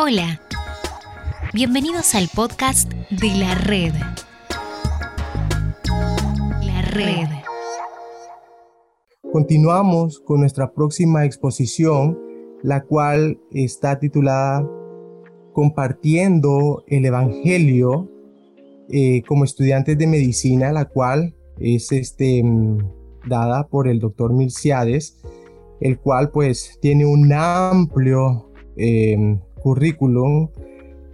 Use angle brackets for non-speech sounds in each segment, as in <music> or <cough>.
Hola, bienvenidos al podcast de la red. La red. Continuamos con nuestra próxima exposición, la cual está titulada Compartiendo el Evangelio eh, como estudiantes de medicina, la cual es este, mm, dada por el doctor Milciades, el cual pues tiene un amplio eh, currículum.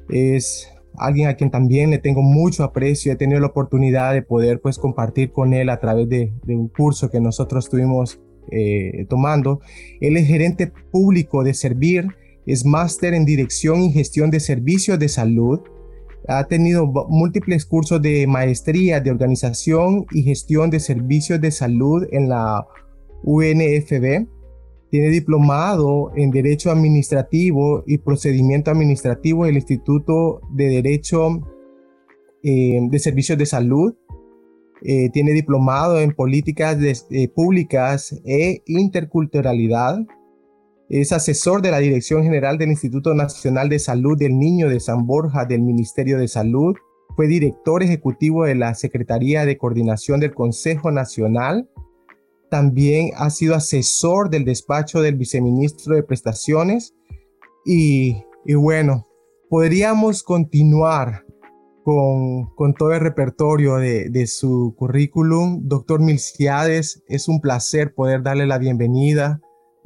Es alguien a quien también le tengo mucho aprecio. He tenido la oportunidad de poder pues compartir con él a través de, un curso que nosotros estuvimos eh, tomando. Él es gerente público de Servir, es máster en dirección y gestión de servicios de salud. Ha tenido múltiples cursos de maestría de organización y gestión de servicios de salud en la UNFB tiene diplomado en Derecho Administrativo y Procedimiento Administrativo del Instituto de Derecho eh, de Servicios de Salud. Eh, tiene diplomado en Políticas eh, Públicas e Interculturalidad. Es asesor de la Dirección General del Instituto Nacional de Salud del Niño de San Borja del Ministerio de Salud. Fue director ejecutivo de la Secretaría de Coordinación del Consejo Nacional también ha sido asesor del despacho del viceministro de prestaciones y, bueno, podríamos continuar con, todo el repertorio de, su currículum. Doctor Milciades, es un placer poder darle la bienvenida,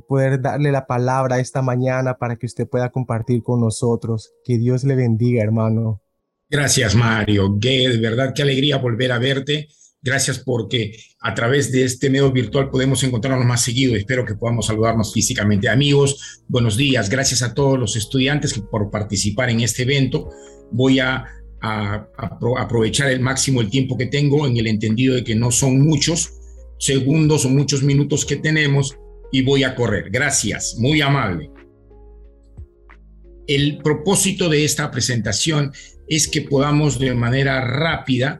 poder darle la palabra esta mañana para que usted pueda compartir con nosotros. Que Dios le bendiga, hermano. Gracias, Mario. de verdad, qué alegría volver a verte Gracias porque a través de este medio virtual podemos encontrarnos más seguido. Espero que podamos saludarnos físicamente. Amigos, buenos días. Gracias a todos los estudiantes por participar en este evento. Voy a, aprovechar el máximo el tiempo que tengo en el entendido de que no son muchos segundos o muchos minutos que tenemos y voy a correr. Gracias, muy amable. El propósito de esta presentación es que podamos de manera rápida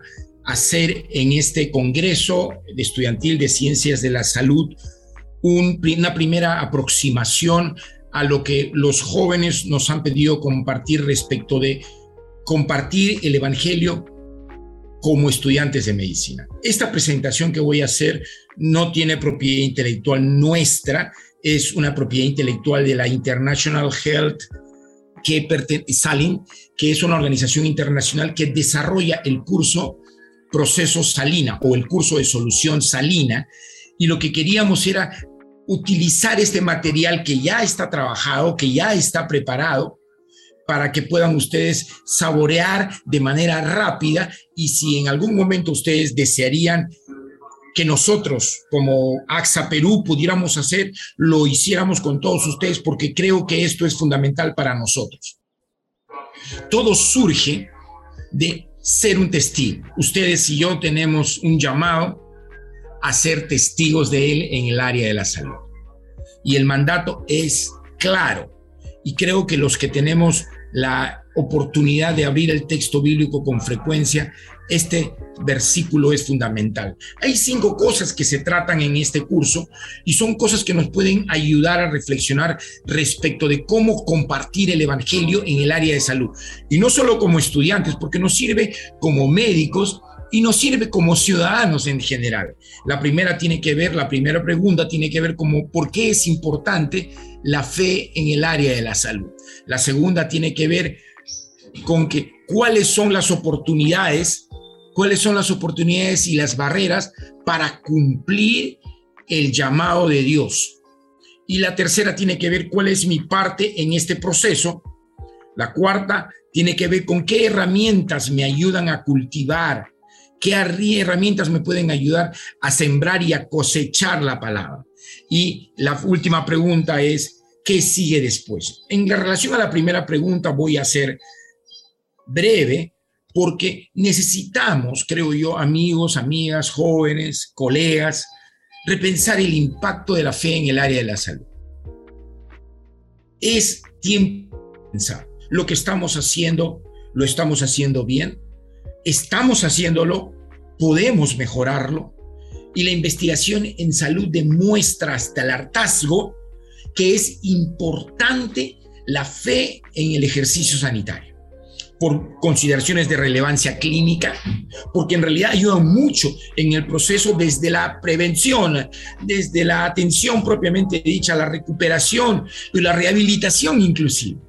hacer en este Congreso Estudiantil de Ciencias de la Salud una primera aproximación a lo que los jóvenes nos han pedido compartir respecto de compartir el Evangelio como estudiantes de medicina. Esta presentación que voy a hacer no tiene propiedad intelectual nuestra, es una propiedad intelectual de la International Health que Salim, que es una organización internacional que desarrolla el curso proceso salina o el curso de solución salina y lo que queríamos era utilizar este material que ya está trabajado, que ya está preparado para que puedan ustedes saborear de manera rápida y si en algún momento ustedes desearían que nosotros como AXA Perú pudiéramos hacer, lo hiciéramos con todos ustedes porque creo que esto es fundamental para nosotros. Todo surge de ser un testigo. Ustedes y yo tenemos un llamado a ser testigos de Él en el área de la salud. Y el mandato es claro. Y creo que los que tenemos la oportunidad de abrir el texto bíblico con frecuencia, este versículo es fundamental. Hay cinco cosas que se tratan en este curso y son cosas que nos pueden ayudar a reflexionar respecto de cómo compartir el Evangelio en el área de salud. Y no solo como estudiantes, porque nos sirve como médicos y nos sirve como ciudadanos en general. La primera tiene que ver, la primera pregunta tiene que ver como por qué es importante la fe en el área de la salud. La segunda tiene que ver con que cuáles son las oportunidades cuáles son las oportunidades y las barreras para cumplir el llamado de Dios. Y la tercera tiene que ver cuál es mi parte en este proceso. La cuarta tiene que ver con qué herramientas me ayudan a cultivar, qué herramientas me pueden ayudar a sembrar y a cosechar la palabra. Y la última pregunta es, ¿qué sigue después? En relación a la primera pregunta voy a ser breve porque necesitamos, creo yo, amigos, amigas, jóvenes, colegas, repensar el impacto de la fe en el área de la salud. Es tiempo de pensar, lo que estamos haciendo, lo estamos haciendo bien, estamos haciéndolo, podemos mejorarlo, y la investigación en salud demuestra hasta el hartazgo que es importante la fe en el ejercicio sanitario por consideraciones de relevancia clínica, porque en realidad ayuda mucho en el proceso desde la prevención, desde la atención propiamente dicha, la recuperación y la rehabilitación inclusive.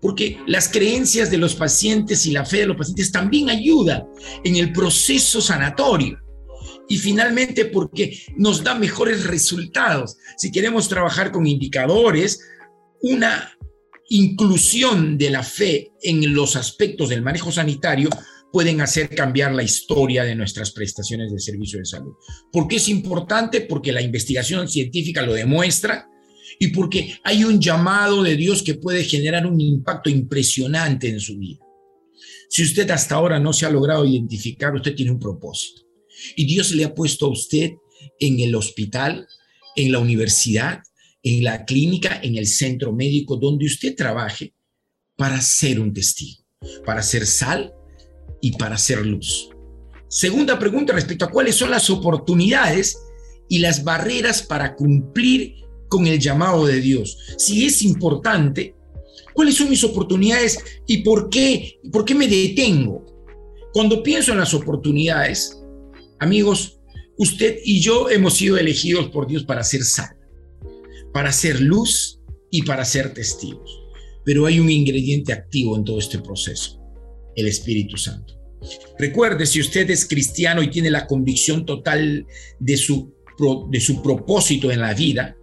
Porque las creencias de los pacientes y la fe de los pacientes también ayuda en el proceso sanatorio. Y finalmente porque nos da mejores resultados. Si queremos trabajar con indicadores, una inclusión de la fe en los aspectos del manejo sanitario pueden hacer cambiar la historia de nuestras prestaciones de servicio de salud. ¿Por qué es importante? Porque la investigación científica lo demuestra y porque hay un llamado de Dios que puede generar un impacto impresionante en su vida. Si usted hasta ahora no se ha logrado identificar, usted tiene un propósito. Y Dios le ha puesto a usted en el hospital, en la universidad, en la clínica, en el centro médico donde usted trabaje, para ser un testigo, para ser sal y para ser luz. Segunda pregunta respecto a cuáles son las oportunidades y las barreras para cumplir con el llamado de Dios. Si es importante, ¿cuáles son mis oportunidades y por qué, por qué me detengo? Cuando pienso en las oportunidades, amigos, usted y yo hemos sido elegidos por Dios para ser sal para ser luz y para ser testigos. Pero hay un ingrediente activo en todo este proceso, el Espíritu Santo. Recuerde, si usted es cristiano y tiene la convicción total de su, de su propósito en la vida,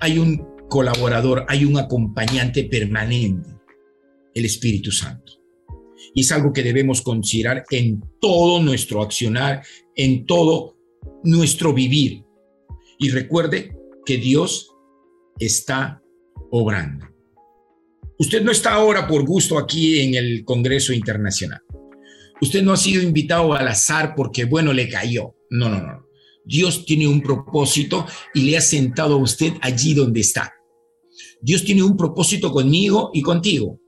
hay un colaborador, hay un acompañante permanente, el Espíritu Santo. Y es algo que debemos considerar en todo nuestro accionar, en todo nuestro vivir. Y recuerde que Dios está obrando. Usted no está ahora por gusto aquí en el Congreso Internacional. Usted no ha sido invitado al azar porque, bueno, le cayó. No, no, no. Dios tiene un propósito y le ha sentado a usted allí donde está. Dios tiene un propósito conmigo y contigo,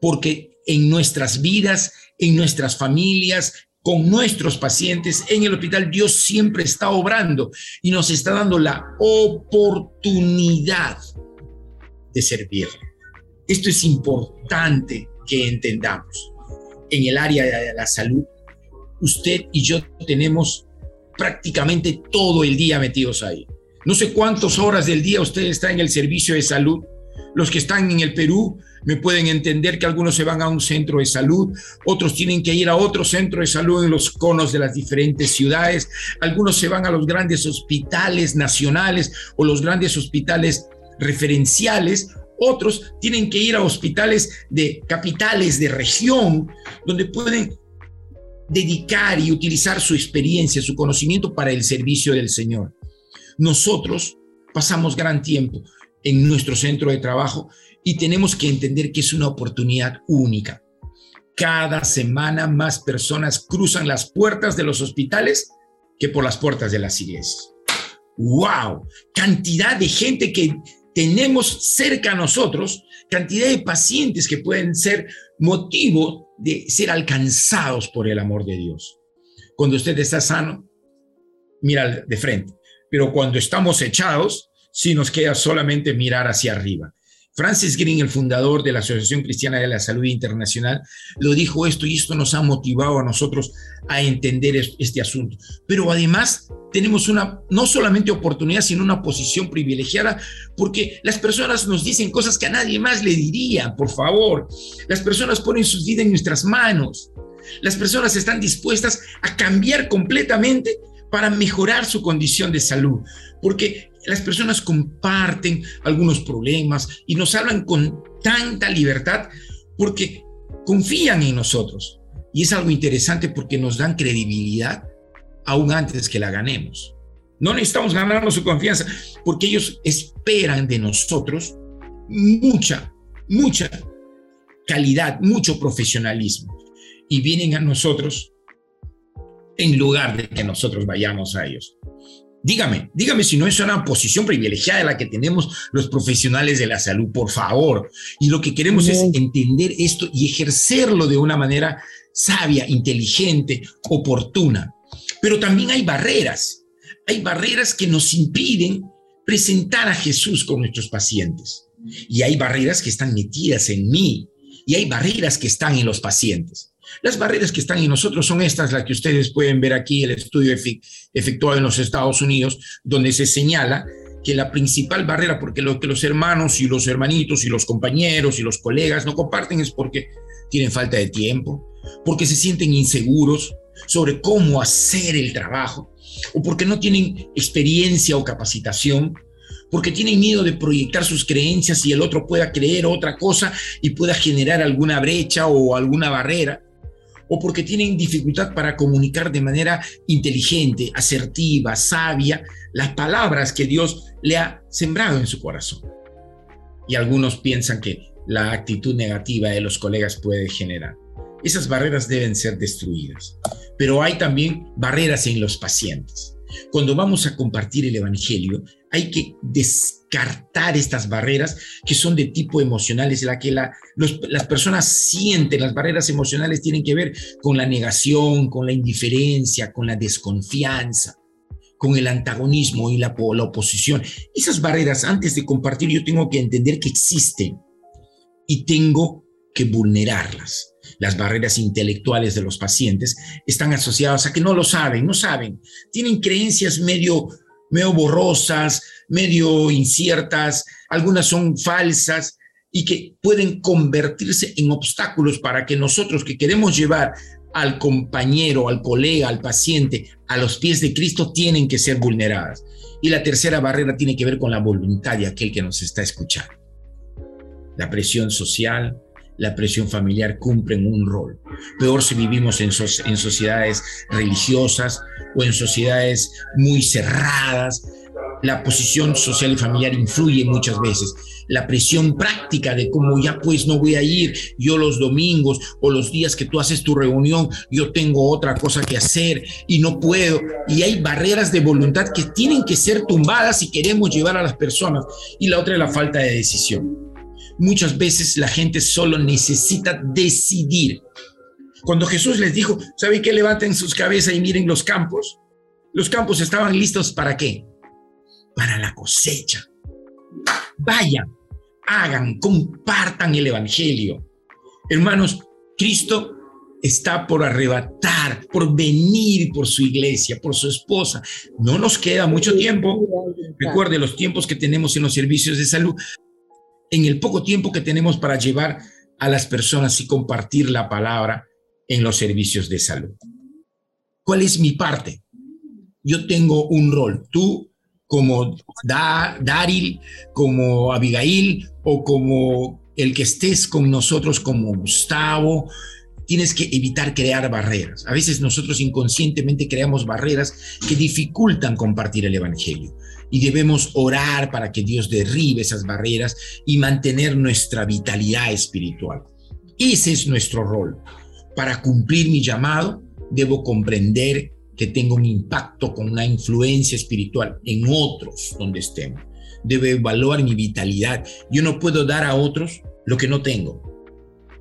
porque en nuestras vidas, en nuestras familias, con nuestros pacientes en el hospital, Dios siempre está obrando y nos está dando la oportunidad de servir. Esto es importante que entendamos. En el área de la salud, usted y yo tenemos prácticamente todo el día metidos ahí. No sé cuántas horas del día usted está en el servicio de salud. Los que están en el Perú me pueden entender que algunos se van a un centro de salud, otros tienen que ir a otro centro de salud en los conos de las diferentes ciudades, algunos se van a los grandes hospitales nacionales o los grandes hospitales referenciales, otros tienen que ir a hospitales de capitales de región, donde pueden dedicar y utilizar su experiencia, su conocimiento para el servicio del Señor. Nosotros pasamos gran tiempo en nuestro centro de trabajo y tenemos que entender que es una oportunidad única. Cada semana más personas cruzan las puertas de los hospitales que por las puertas de las iglesias. ¡Wow! Cantidad de gente que tenemos cerca a nosotros, cantidad de pacientes que pueden ser motivo de ser alcanzados por el amor de Dios. Cuando usted está sano, mira de frente, pero cuando estamos echados, sí nos queda solamente mirar hacia arriba. Francis Green, el fundador de la Asociación Cristiana de la Salud Internacional, lo dijo esto y esto nos ha motivado a nosotros a entender este asunto. Pero además tenemos una, no solamente oportunidad, sino una posición privilegiada, porque las personas nos dicen cosas que a nadie más le diría, por favor. Las personas ponen sus vidas en nuestras manos. Las personas están dispuestas a cambiar completamente para mejorar su condición de salud, porque las personas comparten algunos problemas y nos hablan con tanta libertad porque confían en nosotros. Y es algo interesante porque nos dan credibilidad aún antes que la ganemos. No necesitamos ganarnos su confianza porque ellos esperan de nosotros mucha, mucha calidad, mucho profesionalismo. Y vienen a nosotros en lugar de que nosotros vayamos a ellos. Dígame, dígame si no es una posición privilegiada la que tenemos los profesionales de la salud, por favor. Y lo que queremos es entender esto y ejercerlo de una manera sabia, inteligente, oportuna. Pero también hay barreras. Hay barreras que nos impiden presentar a Jesús con nuestros pacientes. Y hay barreras que están metidas en mí y hay barreras que están en los pacientes. Las barreras que están en nosotros son estas, las que ustedes pueden ver aquí, el estudio efectuado en los Estados Unidos, donde se señala que la principal barrera, porque lo que los hermanos y los hermanitos y los compañeros y los colegas no comparten es porque tienen falta de tiempo, porque se sienten inseguros sobre cómo hacer el trabajo, o porque no tienen experiencia o capacitación, porque tienen miedo de proyectar sus creencias y el otro pueda creer otra cosa y pueda generar alguna brecha o alguna barrera, o porque tienen dificultad para comunicar de manera inteligente, asertiva, sabia, las palabras que Dios le ha sembrado en su corazón. Y algunos piensan que la actitud negativa de los colegas puede generar. Esas barreras deben ser destruidas. Pero hay también barreras en los pacientes. Cuando vamos a compartir el Evangelio, hay que descartar estas barreras que son de tipo emocional, es la que las personas sienten, las barreras emocionales tienen que ver con la negación, con la indiferencia, con la desconfianza con el antagonismo y la, la oposición. Esas barreras, antes de compartir, yo tengo que entender que existen y tengo que vulnerarlas. Las barreras intelectuales de los pacientes están asociadas a que no lo saben, no saben. Tienen creencias medio, medio borrosas, medio inciertas, algunas son falsas y que pueden convertirse en obstáculos para que nosotros que queremos llevar al compañero, al colega, al paciente, a los pies de Cristo, tienen que ser vulneradas. Y la tercera barrera tiene que ver con la voluntad de aquel que nos está escuchando. La presión social, la presión familiar cumplen un rol. Peor si vivimos en, en sociedades religiosas o en sociedades muy cerradas, la posición social y familiar influye muchas veces. La presión práctica de cómo ya pues no voy a ir yo los domingos o los días que tú haces tu reunión, yo tengo otra cosa que hacer y no puedo. Y hay barreras de voluntad que tienen que ser tumbadas si queremos llevar a las personas. Y la otra es la falta de decisión. Muchas veces la gente solo necesita decidir. Cuando Jesús les dijo, ¿saben qué? Levanten sus cabezas y miren los campos. Los campos estaban listos para qué? para la cosecha. Vayan, hagan, compartan el Evangelio. Hermanos, Cristo está por arrebatar, por venir por su iglesia, por su esposa. No nos queda mucho tiempo. Recuerde los tiempos que tenemos en los servicios de salud, en el poco tiempo que tenemos para llevar a las personas y compartir la palabra en los servicios de salud. ¿Cuál es mi parte? Yo tengo un rol. Tú como da, Daril, como Abigail o como el que estés con nosotros como Gustavo. Tienes que evitar crear barreras. A veces nosotros inconscientemente creamos barreras que dificultan compartir el Evangelio y debemos orar para que Dios derribe esas barreras y mantener nuestra vitalidad espiritual. Ese es nuestro rol. Para cumplir mi llamado, debo comprender que tenga un impacto con una influencia espiritual en otros donde estemos. Debe evaluar mi vitalidad. Yo no puedo dar a otros lo que no tengo.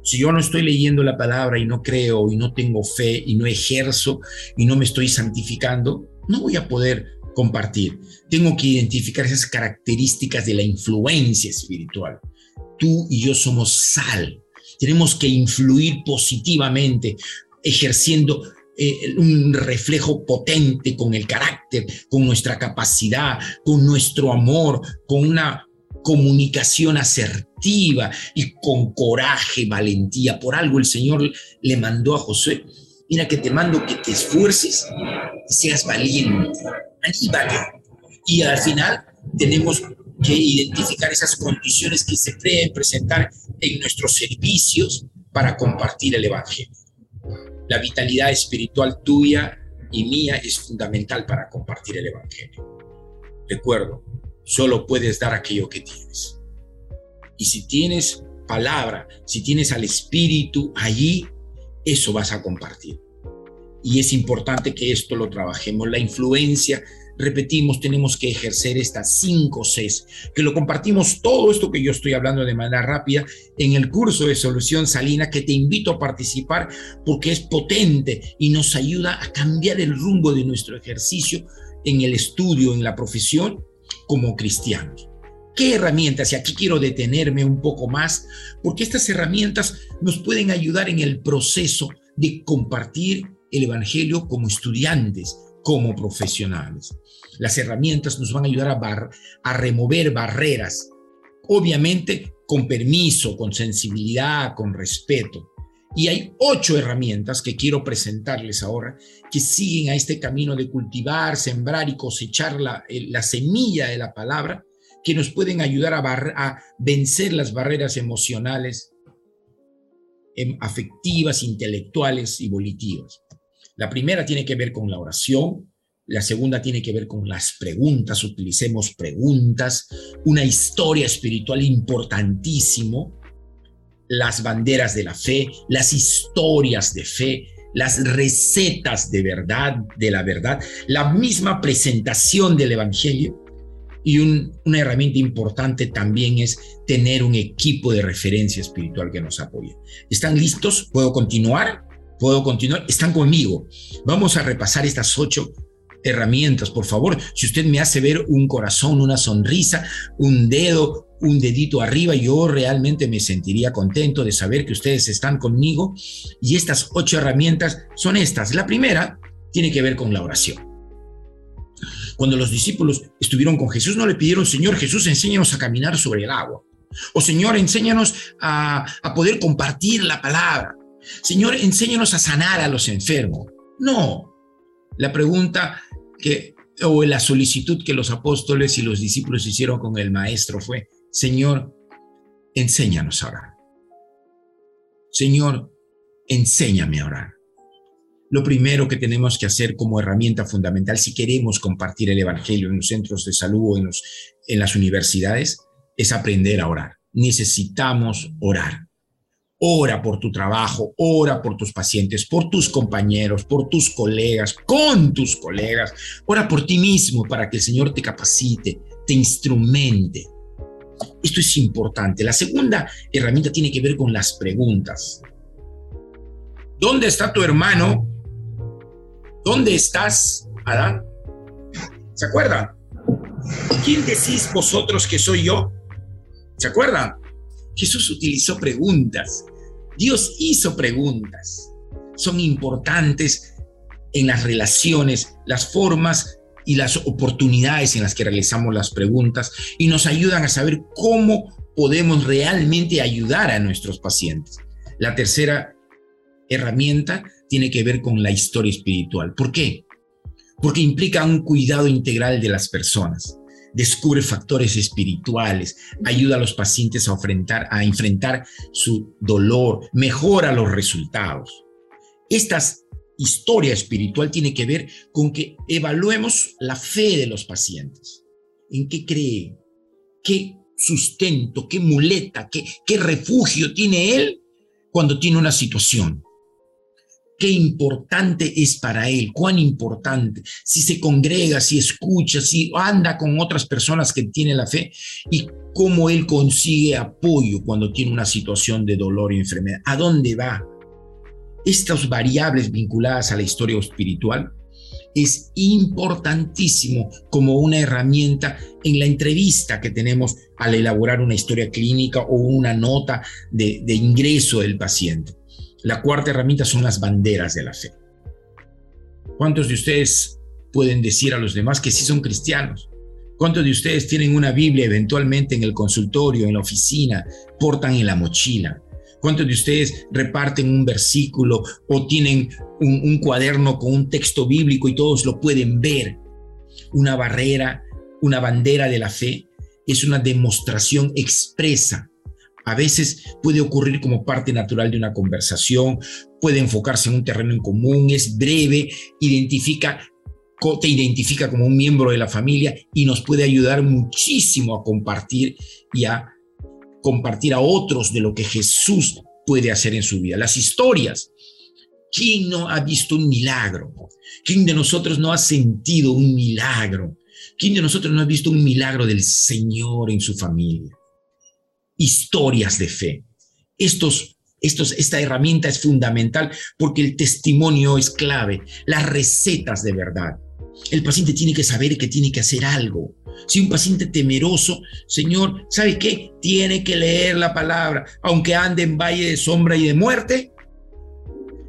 Si yo no estoy leyendo la palabra y no creo y no tengo fe y no ejerzo y no me estoy santificando, no voy a poder compartir. Tengo que identificar esas características de la influencia espiritual. Tú y yo somos sal. Tenemos que influir positivamente, ejerciendo eh, un reflejo potente con el carácter, con nuestra capacidad, con nuestro amor, con una comunicación asertiva y con coraje, valentía. Por algo el Señor le mandó a Josué, mira que te mando que te esfuerces y seas valiente, aníbale. Y al final tenemos que identificar esas condiciones que se pueden presentar en nuestros servicios para compartir el Evangelio. La vitalidad espiritual tuya y mía es fundamental para compartir el Evangelio. Recuerdo, solo puedes dar aquello que tienes. Y si tienes palabra, si tienes al Espíritu allí, eso vas a compartir. Y es importante que esto lo trabajemos. La influencia repetimos, tenemos que ejercer estas cinco Cs, que lo compartimos todo esto que yo estoy hablando de manera rápida en el curso de solución salina que te invito a participar porque es potente y nos ayuda a cambiar el rumbo de nuestro ejercicio en el estudio, en la profesión como cristianos. ¿Qué herramientas? Y aquí quiero detenerme un poco más, porque estas herramientas nos pueden ayudar en el proceso de compartir el Evangelio como estudiantes, como profesionales. Las herramientas nos van a ayudar a, a remover barreras, obviamente con permiso, con sensibilidad, con respeto. Y hay ocho herramientas que quiero presentarles ahora que siguen a este camino de cultivar, sembrar y cosechar la, la semilla de la palabra que nos pueden ayudar a, vencer las barreras emocionales, em, afectivas, intelectuales y volitivas. La primera tiene que ver con la oración, la segunda tiene que ver con las preguntas, utilicemos preguntas, una historia espiritual importantísimo, las banderas de la fe, las historias de fe, las recetas de verdad, de la verdad, la misma presentación del Evangelio. Y una herramienta importante también es tener un equipo de referencia espiritual que nos apoye. ¿Están listos? ¿Puedo continuar? ¿Puedo continuar? Están conmigo. Vamos a repasar estas ocho herramientas, por favor. Si usted me hace ver un corazón, una sonrisa, un dedo, un dedito arriba, yo realmente me sentiría contento de saber que ustedes están conmigo. Y estas ocho herramientas son estas. La primera tiene que ver con la oración. Cuando los discípulos estuvieron con Jesús, no le pidieron, Señor Jesús, enséñanos a caminar sobre el agua. O Señor, enséñanos a, a poder compartir la palabra. Señor, enséñanos a sanar a los enfermos. No. La pregunta que, o la solicitud que los apóstoles y los discípulos hicieron con el maestro fue, Señor, enséñanos a orar. Señor, enséñame a orar. Lo primero que tenemos que hacer como herramienta fundamental si queremos compartir el Evangelio en los centros de salud o en, las universidades es aprender a orar. Necesitamos orar. Ora por tu trabajo, ora por tus pacientes, por tus compañeros, por tus colegas, con tus colegas. Ora por ti mismo para que el Señor te capacite, te instrumente. Esto es importante. La segunda herramienta tiene que ver con las preguntas. ¿Dónde está tu hermano? ¿Dónde estás, Adán? ¿Se acuerdan? ¿Quién decís vosotros que soy yo? ¿Se acuerdan? Jesús utilizó preguntas. Dios hizo preguntas. Son importantes en las relaciones, las formas y las oportunidades en las que realizamos las preguntas y nos ayudan a saber cómo podemos realmente ayudar a nuestros pacientes. La tercera herramienta tiene que ver con la historia espiritual. ¿Por qué? Porque implica un cuidado integral de las personas descubre factores espirituales, ayuda a los pacientes a enfrentar, a enfrentar su dolor, mejora los resultados. Esta historia espiritual tiene que ver con que evaluemos la fe de los pacientes. ¿En qué cree? ¿Qué sustento, qué muleta, qué, qué refugio tiene él cuando tiene una situación? Qué importante es para él, cuán importante, si se congrega, si escucha, si anda con otras personas que tienen la fe y cómo él consigue apoyo cuando tiene una situación de dolor y enfermedad, a dónde va. Estas variables vinculadas a la historia espiritual es importantísimo como una herramienta en la entrevista que tenemos al elaborar una historia clínica o una nota de, de ingreso del paciente. La cuarta herramienta son las banderas de la fe. ¿Cuántos de ustedes pueden decir a los demás que sí son cristianos? ¿Cuántos de ustedes tienen una Biblia eventualmente en el consultorio, en la oficina, portan en la mochila? ¿Cuántos de ustedes reparten un versículo o tienen un, un, cuaderno con un texto bíblico y todos lo pueden ver? Una barrera, una bandera de la fe es una demostración expresa a veces puede ocurrir como parte natural de una conversación, puede enfocarse en un terreno en común, es breve, identifica te identifica como un miembro de la familia y nos puede ayudar muchísimo a compartir y a compartir a otros de lo que Jesús puede hacer en su vida. Las historias. ¿Quién no ha visto un milagro? ¿Quién de nosotros no ha sentido un milagro? ¿Quién de nosotros no ha visto un milagro del Señor en su familia? Historias de fe. Estos, estos, esta herramienta es fundamental porque el testimonio es clave, las recetas de verdad. El paciente tiene que saber que tiene que hacer algo. Si un paciente temeroso, Señor, ¿sabe qué? Tiene que leer la palabra. Aunque ande en valle de sombra y de muerte,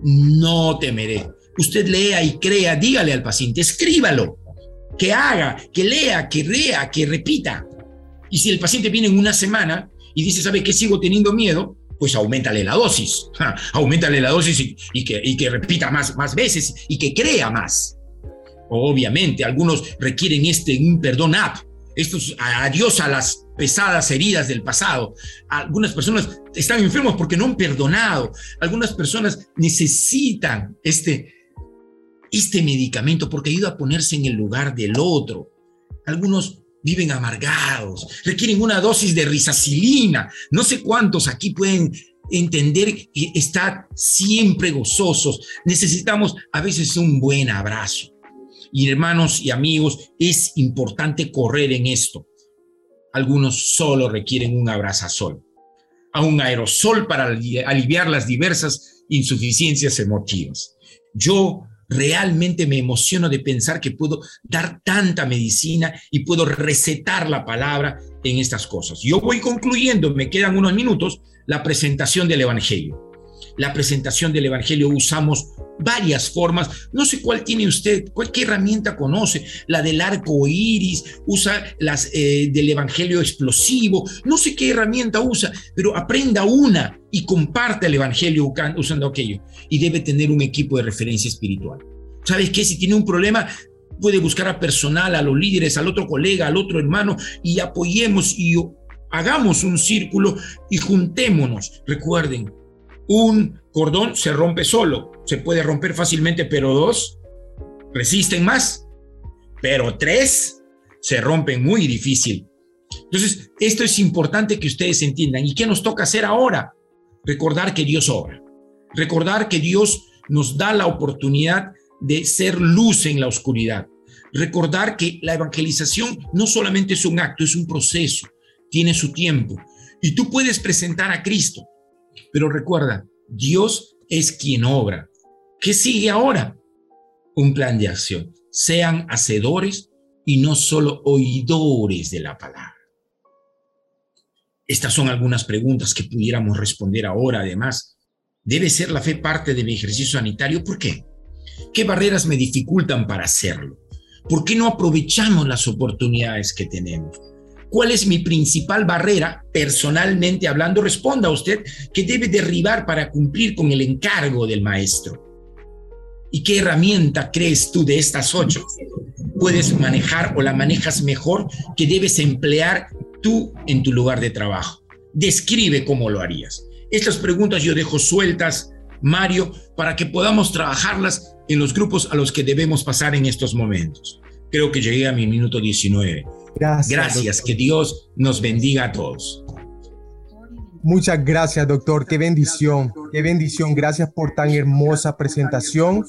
no temeré. Usted lea y crea, dígale al paciente, escríbalo, que haga, que lea, que lea, que repita. Y si el paciente viene en una semana y dice, ¿sabe qué? Sigo teniendo miedo, pues aumentale la dosis. <laughs> aumentale la dosis y, que, repita más, más veces y que crea más. Obviamente, algunos requieren este un perdón app. Esto es adiós a las pesadas heridas del pasado. Algunas personas están enfermos porque no han perdonado. Algunas personas necesitan este, este medicamento porque ayuda a ponerse en el lugar del otro. Algunos viven amargados, requieren una dosis de risacilina. No sé cuántos aquí pueden entender que están siempre gozosos. Necesitamos a veces un buen abrazo. Y hermanos y amigos, es importante correr en esto. Algunos solo requieren un abrazasol, a un aerosol para aliviar las diversas insuficiencias emotivas. Yo realmente me emociono de pensar que puedo dar tanta medicina y puedo recetar la palabra en estas cosas. Yo voy concluyendo, me quedan unos minutos, la presentación del Evangelio la presentación del Evangelio usamos varias formas. No sé cuál tiene usted, cuál qué herramienta conoce, la del arco iris, usa las eh, del Evangelio explosivo, no sé qué herramienta usa, pero aprenda una y comparte el Evangelio usando aquello. Y debe tener un equipo de referencia espiritual. ¿Sabes qué? Si tiene un problema, puede buscar a personal, a los líderes, al otro colega, al otro hermano y apoyemos y hagamos un círculo y juntémonos. Recuerden, un cordón se rompe solo, se puede romper fácilmente, pero dos resisten más, pero tres se rompen muy difícil. Entonces, esto es importante que ustedes entiendan. ¿Y qué nos toca hacer ahora? Recordar que Dios obra, recordar que Dios nos da la oportunidad de ser luz en la oscuridad, recordar que la evangelización no solamente es un acto, es un proceso, tiene su tiempo. Y tú puedes presentar a Cristo, pero recuerda, Dios es quien obra. ¿Qué sigue ahora? Un plan de acción. Sean hacedores y no solo oidores de la palabra. Estas son algunas preguntas que pudiéramos responder ahora. Además, ¿debe ser la fe parte de mi ejercicio sanitario? ¿Por qué? ¿Qué barreras me dificultan para hacerlo? ¿Por qué no aprovechamos las oportunidades que tenemos? ¿Cuál es mi principal barrera, personalmente hablando? Responda usted que debe derribar para cumplir con el encargo del maestro. ¿Y qué herramienta crees tú de estas ocho puedes manejar o la manejas mejor que debes emplear tú en tu lugar de trabajo? Describe cómo lo harías. Estas preguntas yo dejo sueltas, Mario, para que podamos trabajarlas en los grupos a los que debemos pasar en estos momentos. Creo que llegué a mi minuto 19. Gracias. Gracias, que Dios nos bendiga a todos. Muchas gracias, doctor. Qué bendición, qué bendición. Gracias por tan hermosa presentación.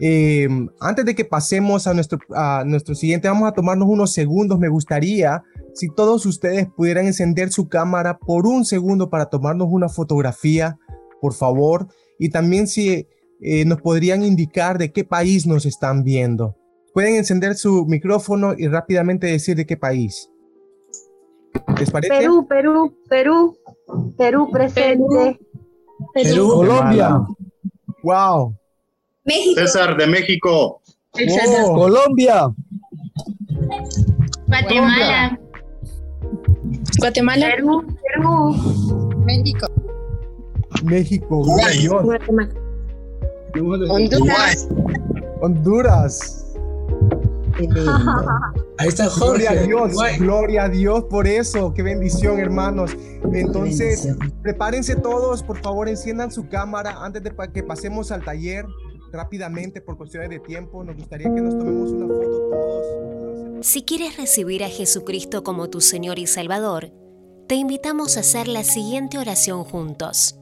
Eh, antes de que pasemos a nuestro, a nuestro siguiente, vamos a tomarnos unos segundos. Me gustaría si todos ustedes pudieran encender su cámara por un segundo para tomarnos una fotografía, por favor. Y también si eh, nos podrían indicar de qué país nos están viendo. Pueden encender su micrófono y rápidamente decir de qué país. ¿Les parece? Perú, Perú, Perú, Perú presente. Perú, Colombia. Wow. México. César de México. Colombia. Guatemala. Guatemala. Perú, Perú. México. México. Guatemala. Honduras. Honduras. <laughs> Ahí está Gloria a Dios, gloria a Dios por eso. Qué bendición, hermanos. Entonces, prepárense todos, por favor, enciendan su cámara antes de que pasemos al taller rápidamente por cuestiones de tiempo. Nos gustaría que nos tomemos una foto todos. Si quieres recibir a Jesucristo como tu Señor y Salvador, te invitamos a hacer la siguiente oración juntos.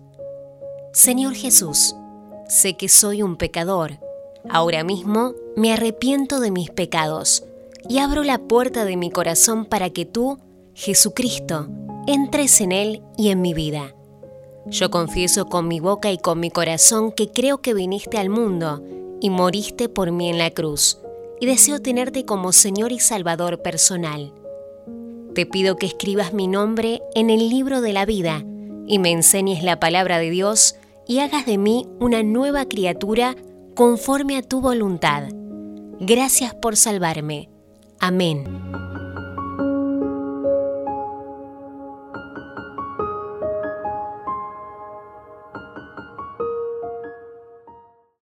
Señor Jesús, sé que soy un pecador Ahora mismo me arrepiento de mis pecados y abro la puerta de mi corazón para que tú, Jesucristo, entres en él y en mi vida. Yo confieso con mi boca y con mi corazón que creo que viniste al mundo y moriste por mí en la cruz, y deseo tenerte como Señor y Salvador personal. Te pido que escribas mi nombre en el libro de la vida y me enseñes la palabra de Dios y hagas de mí una nueva criatura conforme a tu voluntad. Gracias por salvarme. Amén.